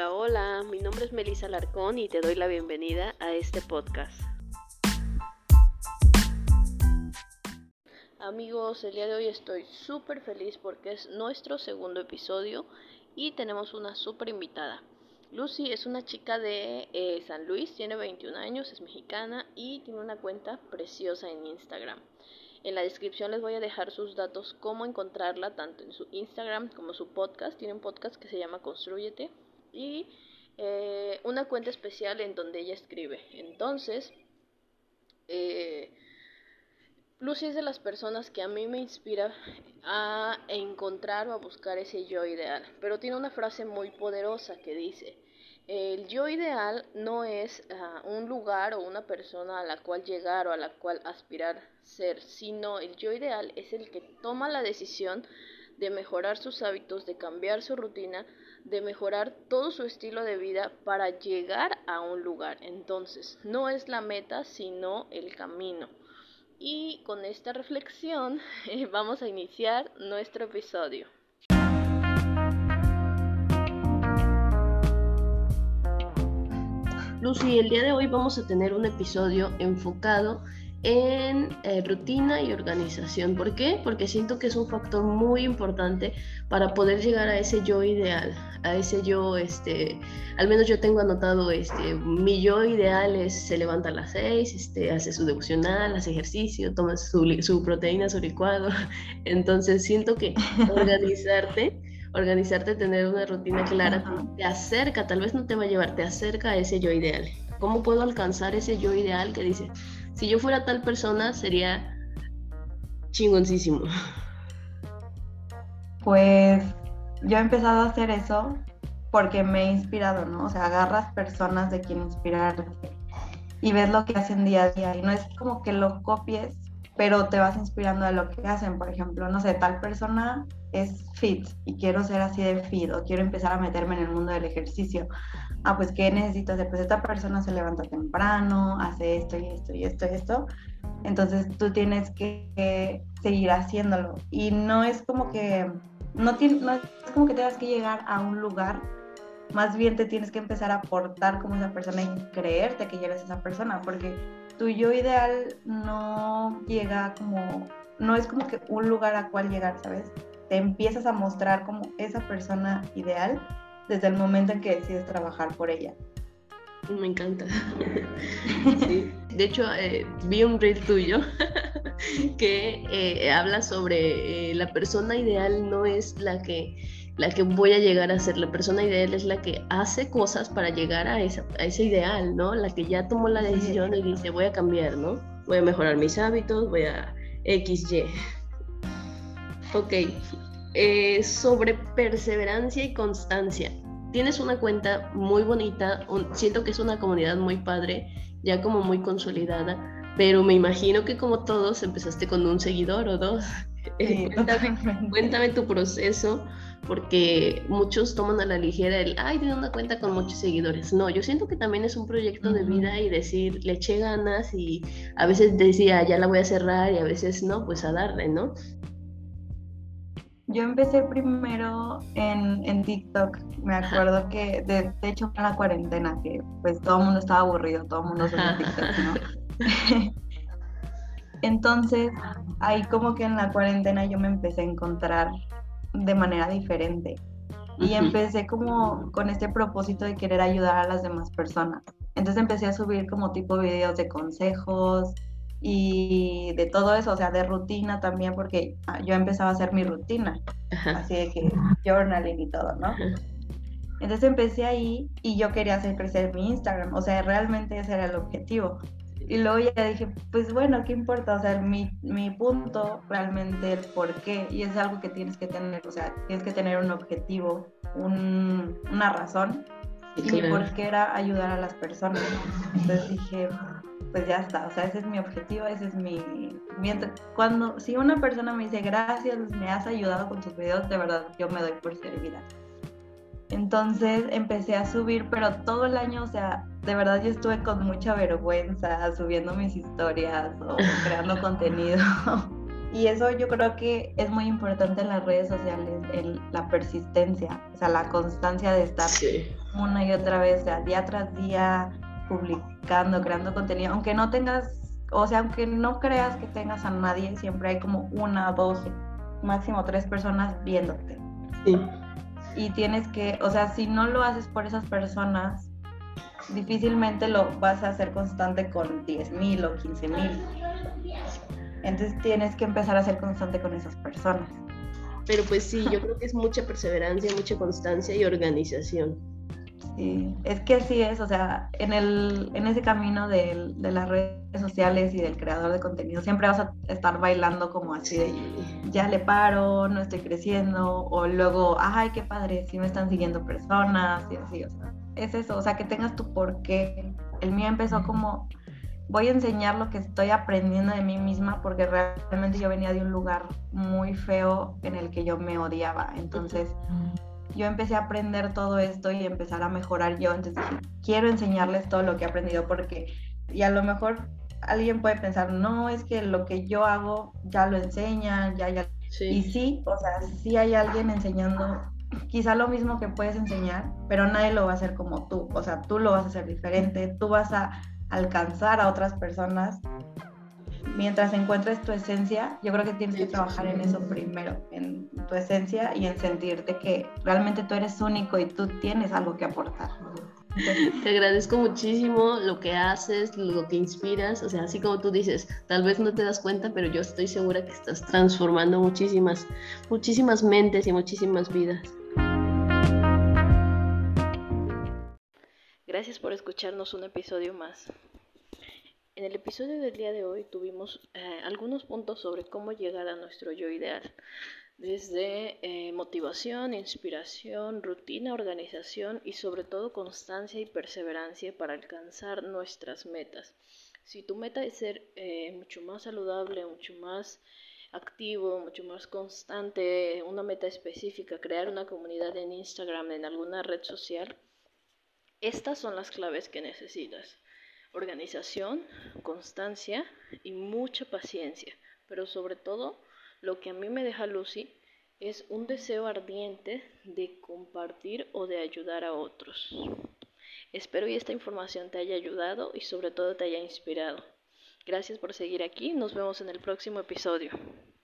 Hola, hola, mi nombre es Melissa Larcón y te doy la bienvenida a este podcast. Amigos, el día de hoy estoy súper feliz porque es nuestro segundo episodio y tenemos una súper invitada. Lucy es una chica de eh, San Luis, tiene 21 años, es mexicana y tiene una cuenta preciosa en Instagram. En la descripción les voy a dejar sus datos, cómo encontrarla, tanto en su Instagram como su podcast. Tiene un podcast que se llama Construyete y eh, una cuenta especial en donde ella escribe. Entonces, eh, Lucy es de las personas que a mí me inspira a encontrar o a buscar ese yo ideal, pero tiene una frase muy poderosa que dice, el yo ideal no es ah, un lugar o una persona a la cual llegar o a la cual aspirar ser, sino el yo ideal es el que toma la decisión de mejorar sus hábitos, de cambiar su rutina, de mejorar todo su estilo de vida para llegar a un lugar. Entonces, no es la meta, sino el camino. Y con esta reflexión vamos a iniciar nuestro episodio. Lucy, el día de hoy vamos a tener un episodio enfocado en eh, rutina y organización. ¿Por qué? Porque siento que es un factor muy importante para poder llegar a ese yo ideal, a ese yo, este, al menos yo tengo anotado, este, mi yo ideal es se levanta a las seis, este, hace su devocional, hace ejercicio, toma su, su proteína, su licuado. Entonces siento que organizarte organizarte, tener una rutina clara, te acerca, tal vez no te va a llevar, te acerca a ese yo ideal. ¿Cómo puedo alcanzar ese yo ideal que dice, si yo fuera tal persona sería chingoncísimo? Pues yo he empezado a hacer eso porque me he inspirado, ¿no? O sea, agarras personas de quien inspirarte y ves lo que hacen día a día y no es como que lo copies, pero te vas inspirando de lo que hacen. Por ejemplo, no sé, tal persona es fit y quiero ser así de fit o quiero empezar a meterme en el mundo del ejercicio. Ah, pues ¿qué necesito hacer? Pues esta persona se levanta temprano, hace esto y esto y esto y esto. Entonces tú tienes que, seguir haciéndolo. Y no es como que, no, no es como que tengas que llegar a un lugar más bien te tienes que empezar a aportar como esa persona y creerte que eres esa persona, porque tu yo ideal no llega como, no es como que un lugar a cual llegar, ¿sabes? Te empiezas a mostrar como esa persona ideal desde el momento en que decides trabajar por ella. Me encanta. De hecho, eh, vi un reel tuyo que eh, habla sobre eh, la persona ideal no es la que la que voy a llegar a ser. La persona ideal es la que hace cosas para llegar a, esa, a ese ideal, ¿no? La que ya tomó la decisión y dice, voy a cambiar, ¿no? Voy a mejorar mis hábitos, voy a XY. Ok. Eh, sobre perseverancia y constancia. Tienes una cuenta muy bonita, siento que es una comunidad muy padre, ya como muy consolidada, pero me imagino que como todos empezaste con un seguidor o dos. cuéntame, tu proceso, porque muchos toman a la ligera el, ay, tiene una cuenta con muchos seguidores. No, yo siento que también es un proyecto de vida y decir, le eché ganas y a veces decía, ya la voy a cerrar y a veces no, pues a darle, ¿no? Yo empecé primero en, en TikTok. Me acuerdo que, de, hecho, en la cuarentena, que pues todo el mundo estaba aburrido, todo el mundo se TikTok, ¿no? Entonces, ahí como que en la cuarentena yo me empecé a encontrar de manera diferente. Y empecé como con este propósito de querer ayudar a las demás personas. Entonces empecé a subir como tipo videos de consejos y de todo eso, o sea, de rutina también, porque ah, yo empezaba a hacer mi rutina, así de que journaling y todo, ¿no? Entonces empecé ahí y yo quería hacer crecer mi Instagram, o sea, realmente ese era el objetivo. Y luego ya dije, pues bueno, ¿qué importa? O sea, mi, mi punto realmente el por qué, y es algo que tienes que tener, o sea, tienes que tener un objetivo, un, una razón, y mi por qué era ayudar a las personas. Entonces dije, pues ya está, o sea, ese es mi objetivo, ese es mi... Cuando, si una persona me dice, gracias, me has ayudado con tus videos, de verdad, yo me doy por servida. Entonces empecé a subir, pero todo el año, o sea, de verdad yo estuve con mucha vergüenza subiendo mis historias o creando contenido. Y eso yo creo que es muy importante en las redes sociales, el, la persistencia, o sea, la constancia de estar una y otra vez, día tras día, publicando, creando contenido, aunque no tengas, o sea, aunque no creas que tengas a nadie, siempre hay como una, dos, máximo tres personas viéndote. Sí. Y tienes que, o sea, si no lo haces por esas personas, difícilmente lo vas a hacer constante con 10 mil o 15 mil. Entonces tienes que empezar a ser constante con esas personas. Pero pues sí, yo creo que es mucha perseverancia, mucha constancia y organización. Sí, es que así es, o sea, en, el, en ese camino de, de las redes sociales y del creador de contenido, siempre vas a estar bailando como así de, ya le paro, no estoy creciendo, o luego, ay, qué padre, sí me están siguiendo personas, y así, o sea, es eso, o sea, que tengas tu porqué. El mío empezó como voy a enseñar lo que estoy aprendiendo de mí misma porque realmente yo venía de un lugar muy feo en el que yo me odiaba. Entonces yo empecé a aprender todo esto y empezar a mejorar yo. Entonces dije, quiero enseñarles todo lo que he aprendido porque, y a lo mejor alguien puede pensar, no, es que lo que yo hago ya lo enseñan, ya, ya. Y sí, o sea, sí hay alguien enseñando quizá lo mismo que puedes enseñar, pero nadie lo va a hacer como tú. O sea, tú lo vas a hacer diferente, tú vas a alcanzar a otras personas, mientras encuentres tu esencia, yo creo que tienes que trabajar en eso primero, en tu esencia y en sentirte que realmente tú eres único y tú tienes algo que aportar. Te agradezco muchísimo lo que haces, lo que inspiras, o sea, así como tú dices, tal vez no te das cuenta, pero yo estoy segura que estás transformando muchísimas, muchísimas mentes y muchísimas vidas. Gracias por escucharnos un episodio más. En el episodio del día de hoy tuvimos eh, algunos puntos sobre cómo llegar a nuestro yo ideal, desde eh, motivación, inspiración, rutina, organización y sobre todo constancia y perseverancia para alcanzar nuestras metas. Si tu meta es ser eh, mucho más saludable, mucho más activo, mucho más constante, una meta específica, crear una comunidad en Instagram, en alguna red social, estas son las claves que necesitas. Organización, constancia y mucha paciencia. Pero sobre todo, lo que a mí me deja Lucy es un deseo ardiente de compartir o de ayudar a otros. Espero que esta información te haya ayudado y sobre todo te haya inspirado. Gracias por seguir aquí. Nos vemos en el próximo episodio.